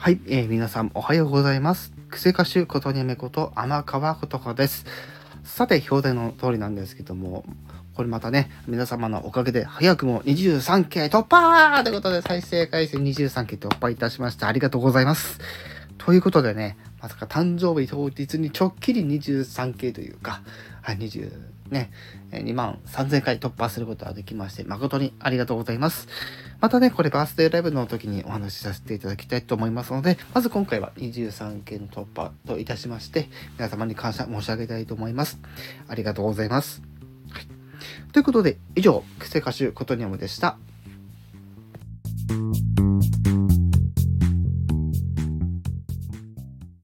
はい、えー、皆さんおはようございます。癖歌手ことにめこと天川ことかです。さて、表題の通りなんですけども、これまたね、皆様のおかげで早くも 23K 突破ということで再生回数 23K 突破いたしました。ありがとうございます。ということでね、まさか誕生日当日にちょっきり 23K というか、はい、20ね、2万3000回突破することができまして、誠にありがとうございます。またね、これバースデーライブの時にお話しさせていただきたいと思いますので、まず今回は23件突破といたしまして、皆様に感謝申し上げたいと思います。ありがとうございます。はい、ということで、以上、クセ歌手ことにゃむでした。